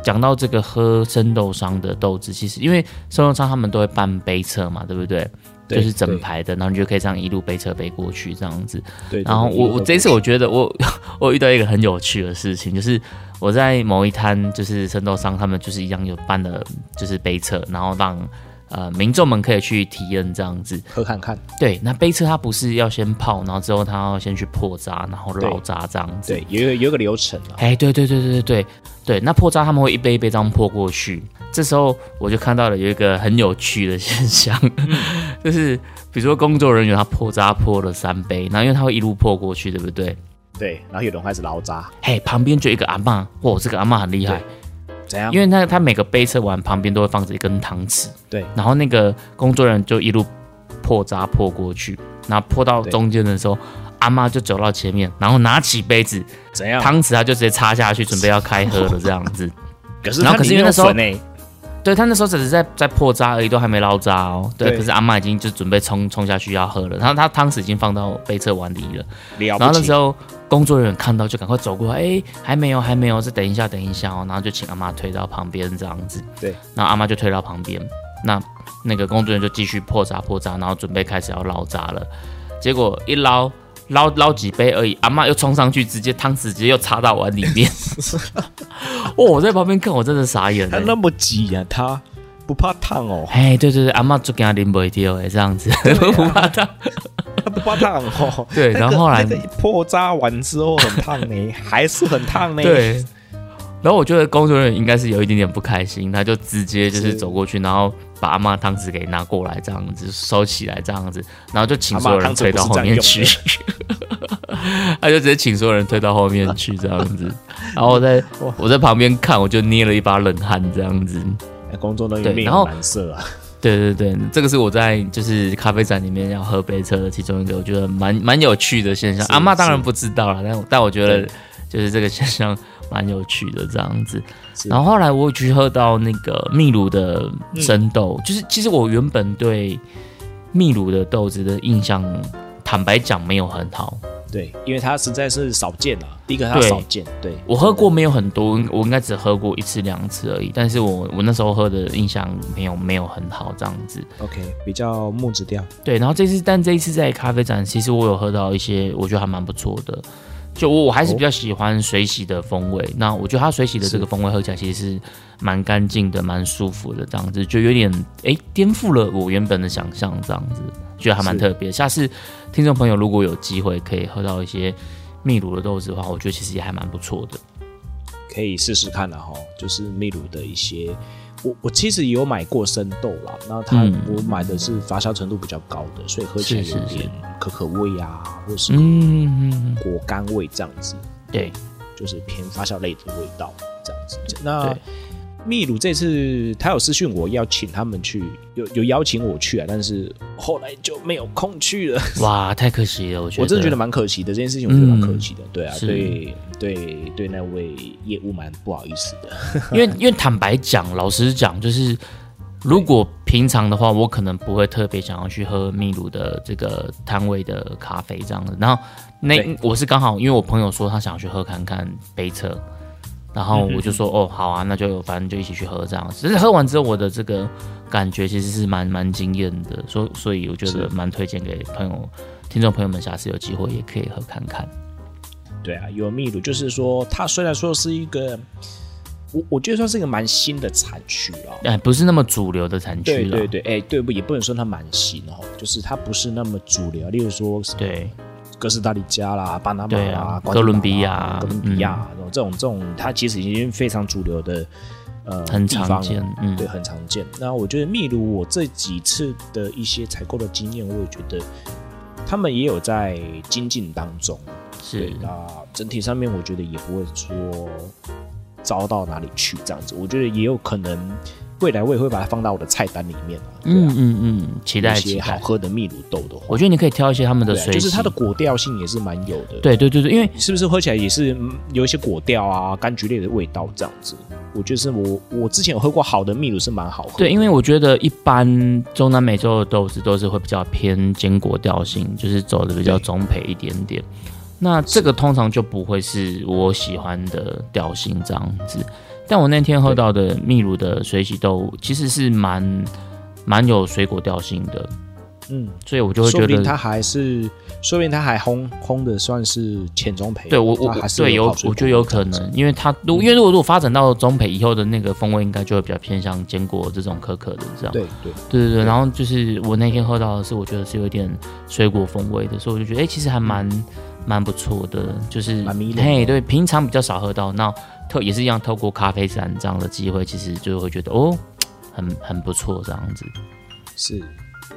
讲到这个喝生豆商的豆子，其实因为生豆商他们都会办杯测嘛，对不对？对就是整排的，然后你就可以这样一路背车背过去这样子。对对然后我我这一次我觉得我我遇到一个很有趣的事情，就是我在某一摊就是生豆商他们就是一样有办的，就是背车，然后让呃民众们可以去体验这样子。喝看看。对，那背车它不是要先泡，然后之后它要先去破渣，然后捞渣这样子。对，有一个有个流程啊。哎，对对对对对对对，那破渣他们会一杯一杯这样破过去。这时候我就看到了有一个很有趣的现象，*laughs* 就是比如说工作人员他破渣破了三杯，然后因为他会一路破过去，对不对？对，然后有人开始捞渣，嘿，旁边就一个阿嬷，哇，这个阿嬷很厉害，怎样？因为他他每个杯测完旁边都会放着一根汤匙，对，然后那个工作人员就一路破渣破过去，然后破到中间的时候，阿嬷就走到前面，然后拿起杯子，怎样？汤匙他就直接插下去，准备要开喝了这样子。*laughs* 可是然后可是因为那时候对他那时候只是在在破渣而已，都还没捞渣哦。对，对可是阿妈已经就准备冲冲下去要喝了，然后他汤匙已经放到杯测碗里了。了然后那时，候工作人员看到就赶快走过来，哎，还没有，还没有，再等一下，等一下哦。然后就请阿妈推到旁边这样子。对，然后阿妈就推到旁边，那那个工作人员就继续破渣破渣，然后准备开始要捞渣了。结果一捞捞捞几杯而已，阿妈又冲上去，直接汤匙直接又插到碗里面。*laughs* 哦，我在旁边看，我真的傻眼了。他那么急啊，他不怕烫哦，哎，对对对，阿妈就给他淋杯掉哎，这样子 *laughs* 不怕烫。*laughs* 他不怕烫哦。对，然后后来那个破渣完之后很烫呢，还是很烫呢。，对，然后我觉得工作人员应该是有一点点不开心，他就直接就是是走过去，然后把阿妈汤匙给拿过来，这样子收起来，这样子，然后就请所有人推到后面去，*laughs* 他就直接请所有人推到后面去，这样子。然后我在我在旁边看，我就捏了一把冷汗，这样子。哎工作人员面难色啊。对对对，这个是我在就是咖啡展里面要喝杯车的其中一个，我觉得蛮蛮有趣的现象。阿妈当然不知道了，但但我觉得就是这个现象蛮有趣的这样子。然后后来我有去喝到那个秘鲁的生豆，嗯就是其实我原本对秘鲁的豆子的印象，坦白讲没有很好。对，因为它实在是少见啊。第一个它少见，对我喝过没有很多，我应该只喝过一次两次而已。但是我我那时候喝的印象没有没有很好这样子。OK，比较木质调。对，然后这次但这一次在咖啡展，其实我有喝到一些我觉得还蛮不错的。就我我还是比较喜欢水洗的风味，那我觉得它水洗的这个风味喝起来其实是蛮干净的、蛮舒服的，这样子就有点诶颠覆了我原本的想象，这样子觉得还蛮特别。下次听众朋友如果有机会可以喝到一些秘鲁的豆子的话，我觉得其实也还蛮不错的。可以试试看的哈，就是秘鲁的一些，我我其实也有买过生豆啦，那它、嗯。我买的是发酵程度比较高的，所以喝起来有点可可味啊，或是果干味这样子，对，就是偏发酵类的味道这样子。那秘鲁这次他有私讯我要请他们去，有有邀请我去啊，但是后来就没有空去了。*laughs* *laughs* 哇，太可惜了，我觉得我真的觉得蛮可惜的，这件事情我觉得蛮可惜的。对啊，是对对对，那位业务蛮不好意思的。因 *laughs* 为因为坦白讲，老实讲，就是如果平常的话，我可能不会特别想要去喝秘鲁的这个摊位的咖啡这样子。然后那我是刚好因为我朋友说他想要去喝看看杯测，然后我就说、哦好啊，那就反正就一起去喝这样子。只是喝完之后，我的这个感觉其实是蛮蛮惊艳的，所所以我觉得是蛮推荐给朋友、听众朋友们，下次有机会也可以喝看看。对啊，有秘鲁，就是说它虽然说是一个，我我觉得算是一个蛮新的产区啊。哎，不是那么主流的产区了。对对对，哎，对不，也不能说它蛮新哦，就是它不是那么主流。例如说，对哥斯达黎加啦、巴拿马对啦哥伦比亚哥伦比亚这种这种这种，它其实已经非常主流的呃很常见，嗯，对，很常见。那我觉得秘鲁，我这几次的一些采购的经验，我也觉得他们也有在精进当中。对是，那整体上面我觉得也不会说糟到哪里去这样子。我觉得也有可能未来我也会把它放到我的菜单里面嗯啊，嗯嗯，期待一些好。喝的秘鲁豆的话，我觉得你可以挑一些他们的水洗，就是它的果调性也是蛮有的。，对对对对，因为是不是喝起来也是嗯有一些果调啊、柑橘类的味道这样子？我觉得是我我之前有喝过好的秘鲁是蛮好喝的。对，因为我觉得一般中南美洲的豆子都是会比较偏坚果调性，就是走的比较中培一点点。那这个通常就不会是我喜欢的调性这样子。但我那天喝到的秘鲁的水洗豆其实是蛮蛮有水果调性的，嗯，所以我就会觉得，它还是，说不定他还烘烘的算是浅中培。对我我还是对有我觉得有可能，因为它如因为如果如果发展到中培以后的那个风味，应该就会比较偏向坚果这种可可的这样。对对，对对对，然后就是我那天喝到的是，我觉得是有点水果风味的，所以我就觉得，哎、其实还蛮蛮不错的，就是蛮迷人嘿，对，平常比较少喝到，那透也是一样，透过咖啡展这样的机会，其实就会觉得哦，很很不错这样子。是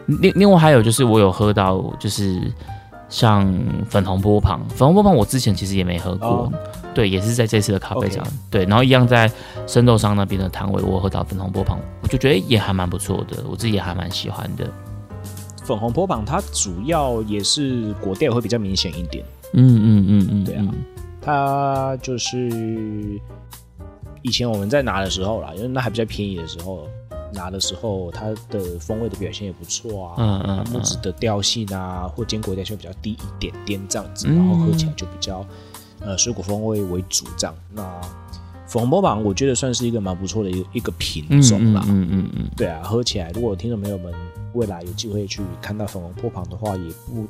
另另外还有就是我有喝到，就是像粉红波旁，粉红波旁我之前其实也没喝过，哦对，也是在这次的咖啡展对，然后一样在生豆商那边的摊位，我喝到粉红波旁，我就觉得也还蛮不错的，我自己也还蛮喜欢的。粉红波旁，它主要也是果调会比较明显一点。嗯嗯嗯嗯，对啊嗯它就是以前我们在拿的时候啦，因为那还比较便宜的时候，拿的时候它的风味的表现也不错啊。嗯嗯嗯木质的调性啊，或坚果调性比较低一点点这样子，嗯然后喝起来就比较呃水果风味为主这样。那粉红波旁我觉得算是一个蛮不错的一个一个品嗯种啦。嗯嗯嗯对啊，喝起来，如果听众朋友们未来有机会去看到粉红波旁的话，也不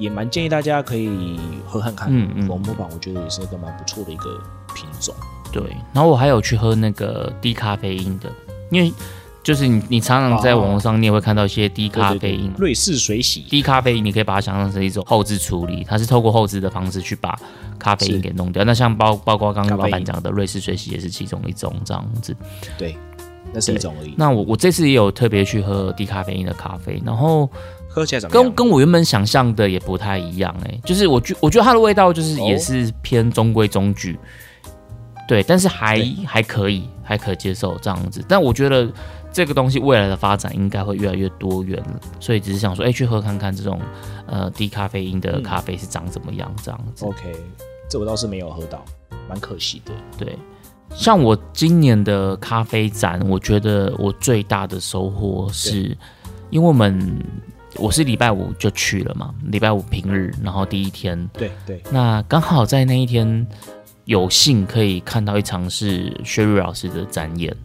也蛮建议大家可以喝看看。嗯嗯粉红波旁我觉得也是一个蛮不错的一个品种。对。然后我还有去喝那个低咖啡因的，因为就是你你常常在网络上你也会看到一些低咖啡因嘛。瑞士水洗，低咖啡因，你可以把它想象成一种后置处理，它是透过后置的方式去把咖啡因给弄掉。那像包包括刚刚老板讲的瑞士水洗也是其中一种这样子。对，那是一种而已。那我我这次也有特别去喝低咖啡因的咖啡，然后喝起来怎么跟样？跟我原本想象的也不太一样哎、就是我觉我觉得它的味道就是哦也是偏中规中矩，对，但是还还可以，还可接受这样子。但我觉得这个东西未来的发展应该会越来越多元了，所以只是想说，哎、去喝看看这种呃低咖啡因的嗯咖啡是长怎么样这样子。OK，这我倒是没有喝到，蛮可惜的。对，像我今年的咖啡展，我觉得我最大的收获是，因为我们我是礼拜五就去了嘛，礼拜五平日，然后第一天，对对，那刚好在那一天有幸可以看到一场是薛瑞老师的展演，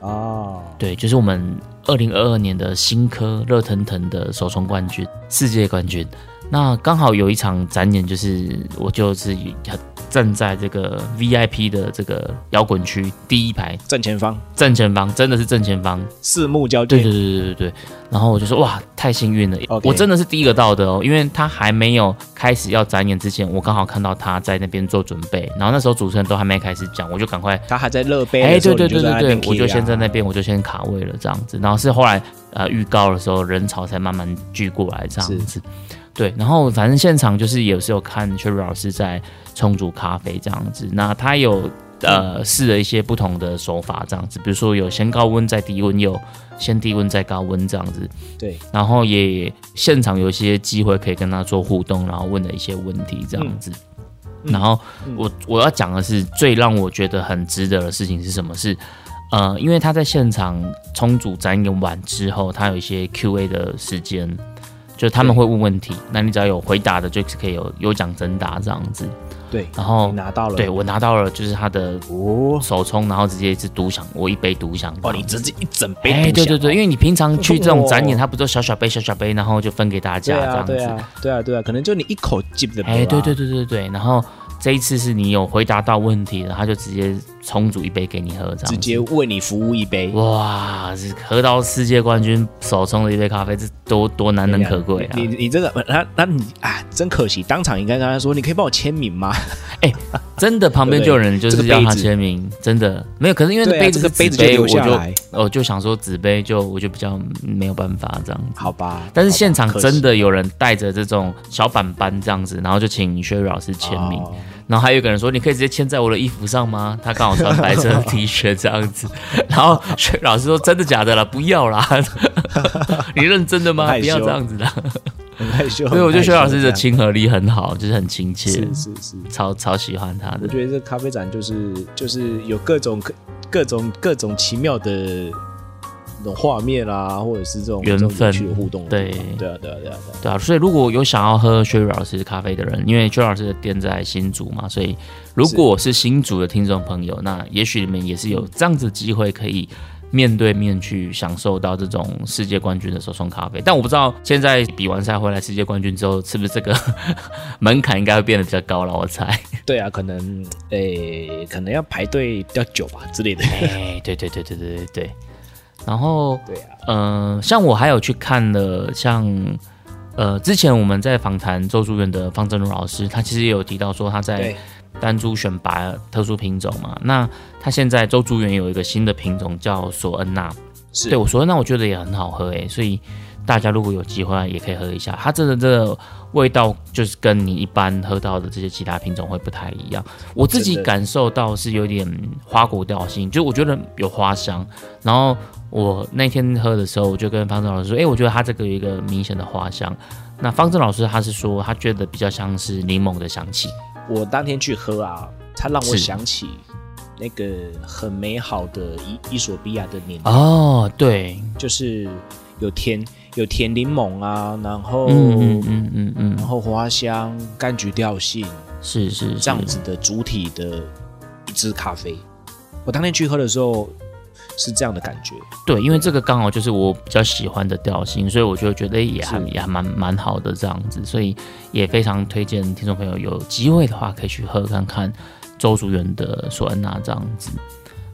哦，对，就是我们二零二二年的新科热腾腾的首冲冠军，世界冠军。那刚好有一场展演，就是我就是站在这个 VIP 的这个摇滚区第一排正前方正前方，真的是正前方。四目交对对，对对对对。然后我就说哇，太幸运了我真的是第一个到的哦，因为他还没有开始要展演之前，我刚好看到他在那边做准备，然后那时候主持人都还没开始讲，我就赶快他还在热杯哎，对对对对对我就先在那边，我就先卡位了这样子，然后是后来呃预告的时候人潮才慢慢聚过来这样子，对，然后反正现场就是也是有看 Cherry 老师在冲煮咖啡这样子，那他有呃试了一些不同的手法这样子，比如说有先高温再低温，有先低温再高温这样子，对，然后也现场有一些机会可以跟他做互动，然后问了一些问题这样子。嗯然后嗯我我要讲的是最让我觉得很值得的事情是什么？是呃，因为他在现场冲煮展演完之后，他有一些 Q&A 的时间，就他们会问问题，那你只要有回答的，就是可以有有奖征答这样子。对，然后拿到了，对我拿到了就是他的哦。手冲，然后直接是独享，我一杯独享这哦，你直接一整杯哎，对对对，因为你平常去这种展演，哇它不都小小杯小小杯，然后就分给大家这样子。对啊，对啊，对啊，可能就你一口接的哎，对对对对对，然后这一次是你有回答到问题了，他就直接冲煮一杯给你喝，这样直接为你服务一杯，哇，这喝到世界冠军手冲的一杯咖啡，这多多难能可贵啊！你你你这个，那那你啊，真可惜，当场应该跟他说，你可以帮我签名吗？*laughs* 真的旁边就有人就是要他签名，真的没有。可是因为杯子是这个杯子就留下来就我就想说纸杯就我就比较没有办法这样子。好吧，但是现场真的有人带着这种小板板这样子，然后就请薛瑞老师签名。哦然后还有一个人说：“你可以直接签在我的衣服上吗？” *laughs* 他刚好穿白色的 *laughs* T 恤这样子。*laughs* 然后薛老师说：“真的假的啦？不要啦！你认真的吗？不要这样子啦。很害羞。”所以我觉得薛老师的亲和力很好，就是很亲切是是是，超超喜欢他的。我觉得这咖啡展就是就是有各种各各种各种奇妙的那种画面啦，或者是这种缘分这种有趣的互动对。对啊对啊对啊对啊，所以如果有想要喝薛老师咖啡的人，因为薛老师的店在新竹嘛，所以如果是新竹的听众朋友，那也许你们也是有这样子的机会可以面对面去享受到这种世界冠军的手冲咖啡。但我不知道现在比完赛回来世界冠军之后，是不是这个 *laughs* 门槛应该会变得比较高了？我猜。对啊，可能诶、可能要排队比较久吧之类的。哎，对对对对对对对。然后，对啊，呃，像我还有去看了，像呃，之前我们在访谈周淑媛的方正如老师，他其实也有提到说他在对单株选拔特殊品种嘛。那它现在周竹园有一个新的品种叫索恩纳，是对我索恩纳我觉得也很好喝诶，所以大家如果有机会也可以喝一下。它真的这个味道就是跟你一般喝到的这些其他品种会不太一样。我自己感受到是有点花果调性，就我觉得有花香。然后我那天喝的时候，我就跟方正老师说：“诶，我觉得它这个有一个明显的花香。”那方正老师他是说，他觉得比较像是柠檬的香气。我当天去喝啊，它让我想起那个很美好的伊伊索比亚的年代，哦，对，就是有甜有甜柠檬啊，然后、嗯嗯嗯嗯嗯。然，后花香、柑橘调性是是是。这样子的主体的一支咖啡。我当天去喝的时候是这样的感觉，对，因为这个刚好就是我比较喜欢的调性，所以我就觉得也还也还蛮蛮好的这样子，所以也非常推荐听众朋友有机会的话可以去喝看看周竹园的索恩娜这样子。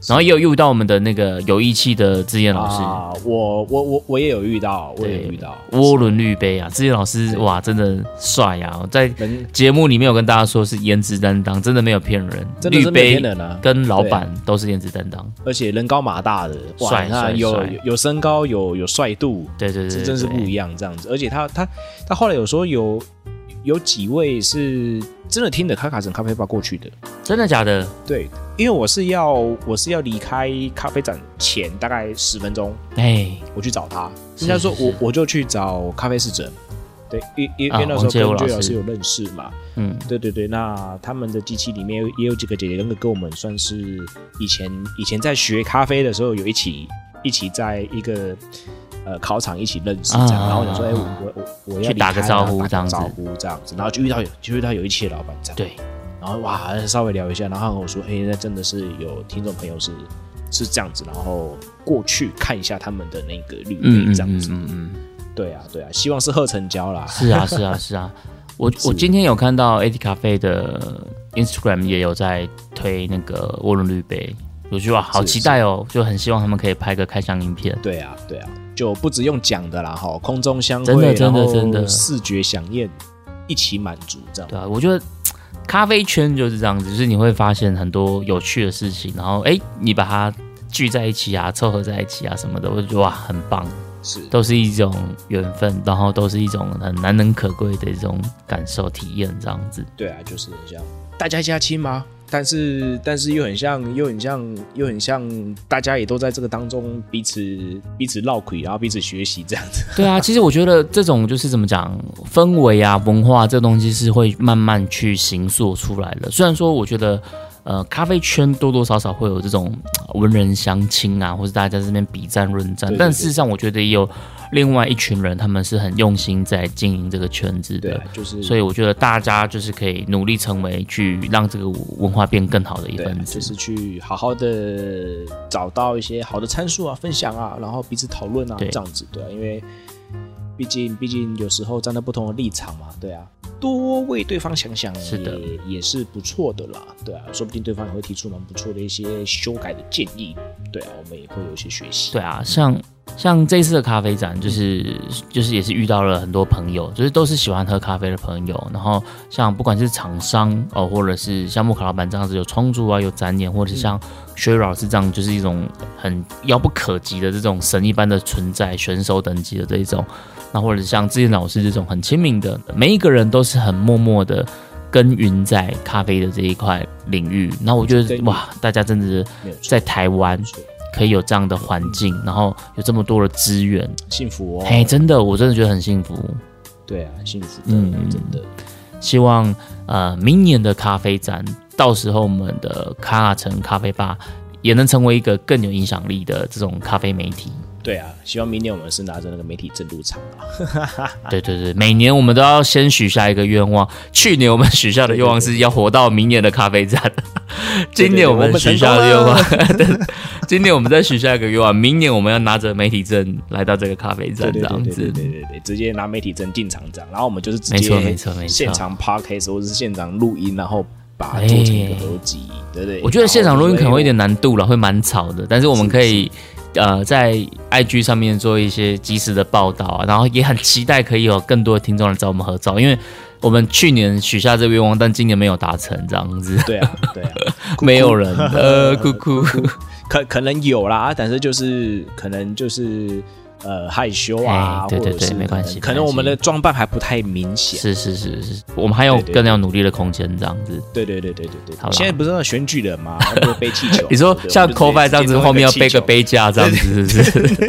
然后也有遇到我们的那个有义气的志燕老师，啊，我我我我也有遇到，我也有遇到。涡轮滤杯啊，志燕老师哇，真的帅啊！在人。节目里面有跟大家说是颜值担当，真的没有骗人，滤真的是没杯骗人啊，跟老板都是颜值担当，而且人高马大的，哇，帅帅那有有有身高，有有帅度，对对对对，这真是不一样这样子。而且他他他后来有说有有几位是真的听着卡卡城咖啡吧过去的，真的假的？对，因为我是要我是要离开咖啡展前大概十分钟，哎，我去找他，是应该说我我就去找咖啡侍者。对，因因因啊为那时候王介武跟老师。老师有认识嘛，嗯，对对对，那他们的机器里面也有也有几个姐姐，那个跟我们算是以前以前在学咖啡的时候有一起一起在一个呃考场一起认识这样，啊然后我想说，哎、啊我我我我要去打个招呼这样子打个招呼这样子，然后就遇到有就遇到有一期的老板这样，对，然后哇稍微聊一下，然后跟我说，哎、那真的是有听众朋友是是这样子，然后过去看一下他们的那个绿嗯嗯嗯杯这样子，嗯嗯。对啊对啊，希望是贺成交啦，是啊，是啊，*laughs* 是啊。我我今天有看到 AT 咖啡的 Instagram 也有在推那个涡轮绿杯，我觉得哇，好期待哦！就很希望他们可以拍个开箱影片。对啊，对啊，就不只用讲的啦，哈，空中相会，真的真的然后真的视觉响应，一起满足这样。对啊，我觉得咖啡圈就是这样子，就是你会发现很多有趣的事情，然后哎，你把它聚在一起啊，凑合在一起啊什么的，我就觉得哇，很棒，是，都是一种缘分，然后都是一种很难能可贵的一种感受体验，这样子。对啊，就是这样大家一家亲吗？但是，但是又很像，又很像，又很像，大家也都在这个当中彼此彼此唠嗑，然后彼此学习这样子。*laughs* 对啊，其实我觉得这种就是怎么讲，氛围啊、文化这东西是会慢慢去形塑出来的。虽然说，我觉得呃，咖啡圈多多少少会有这种呃文人相亲啊，或者大家在这边比战论战，对对对但事实上，我觉得也有另外一群人，他们是很用心在经营这个圈子的就是所以我觉得大家就是可以努力成为去让这个文化变更好的一份，子。就是去好好的找到一些好的参数啊，分享啊，然后彼此讨论啊，对这样子对啊，因为毕竟毕竟有时候站在不同的立场嘛，对啊，多为对方想想是的也也是不错的啦，对啊，说不定对方也会提出蛮不错的一些修改的建议，对啊，我们也会有一些学习。对啊，像像这次的咖啡展，就是就是也是遇到了很多朋友，就是都是喜欢喝咖啡的朋友。然后像不管是厂商哦，或者是像木卡老板这样子有冲煮啊，有展演，或者是像薛老师这样，就是一种很遥不可及的这种神一般的存在，选手等级的这一种。那或者是像志健老师这种很亲民的，每一个人都是很默默的耕耘在咖啡的这一块领域。那我觉得哇，大家真的是在台湾可以有这样的环境，然后有这么多的资源，幸福哦，嘿，真的，我真的觉得很幸福。对啊，幸福，嗯真的。希望呃明年的咖啡展，到时候我们的卡拉城咖啡吧也能成为一个更有影响力的这种咖啡媒体。对啊，希望明年我们是拿着那个媒体证入场啊。*laughs* 对对对，每年我们都要先许下一个愿望。去年我们许下的愿望是要活到明年的咖啡站，*laughs* 今年我们许下的愿望，对 *laughs* 今年我们再许下一个愿望，明年我们要拿着媒体证来到这个咖啡站，对对对对这样子。对对对，直接拿媒体证进场这样，然后我们就是直没错接没错没错现场 podcast 或者是现场录音，然后把它做成一个合集，对不对？我觉得现场录音可能会有点难。难度了，会蛮吵的，但是我们可以呃在 IG 上面做一些及时的报道啊，然后也很期待可以有更多的听众来找我们合照，因为我们去年许下这个愿望，但今年没有达成，这样子。对啊，对啊，*laughs* 没有人呃，*laughs* 哭哭，可可能有啦，但是就是可能就是呃害羞啊，对对对，没关系，可能我们的装扮还不太明显，是是是是，我们还有更要努力的空间这样子，对对对对对对，好，现在不是要选举的吗？*laughs* 背气球，你说像 c o f i 这样子，后面要背个杯架这样子，是是是，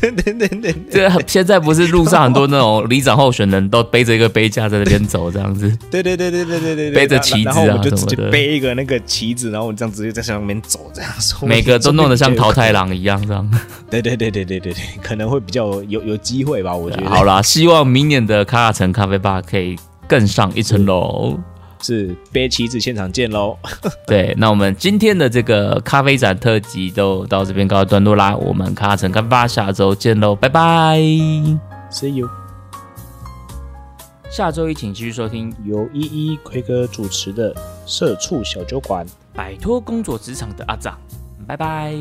等等等等，对，现在不是路上很多那种离场候选人都背着一个杯架在那边走这样子，对对对对对对对，背着旗子啊，就直接背一个那个旗子，然后这样直接在上面走这样，每个都弄得像淘太郎一样这样，对对对对对对对，可能会比较有有机会吧，我觉得。好啦，希望明年的卡卡城咖啡吧可以更上一层楼。是背旗子现场见喽。*laughs* 对，那我们今天的这个咖啡展特辑都到这边告一段落啦。我们卡卡城咖啡吧下周见喽，拜拜。See you，下周一请继续收听由依依奎哥主持的社畜小酒馆。摆脱工作职场的阿长，拜拜。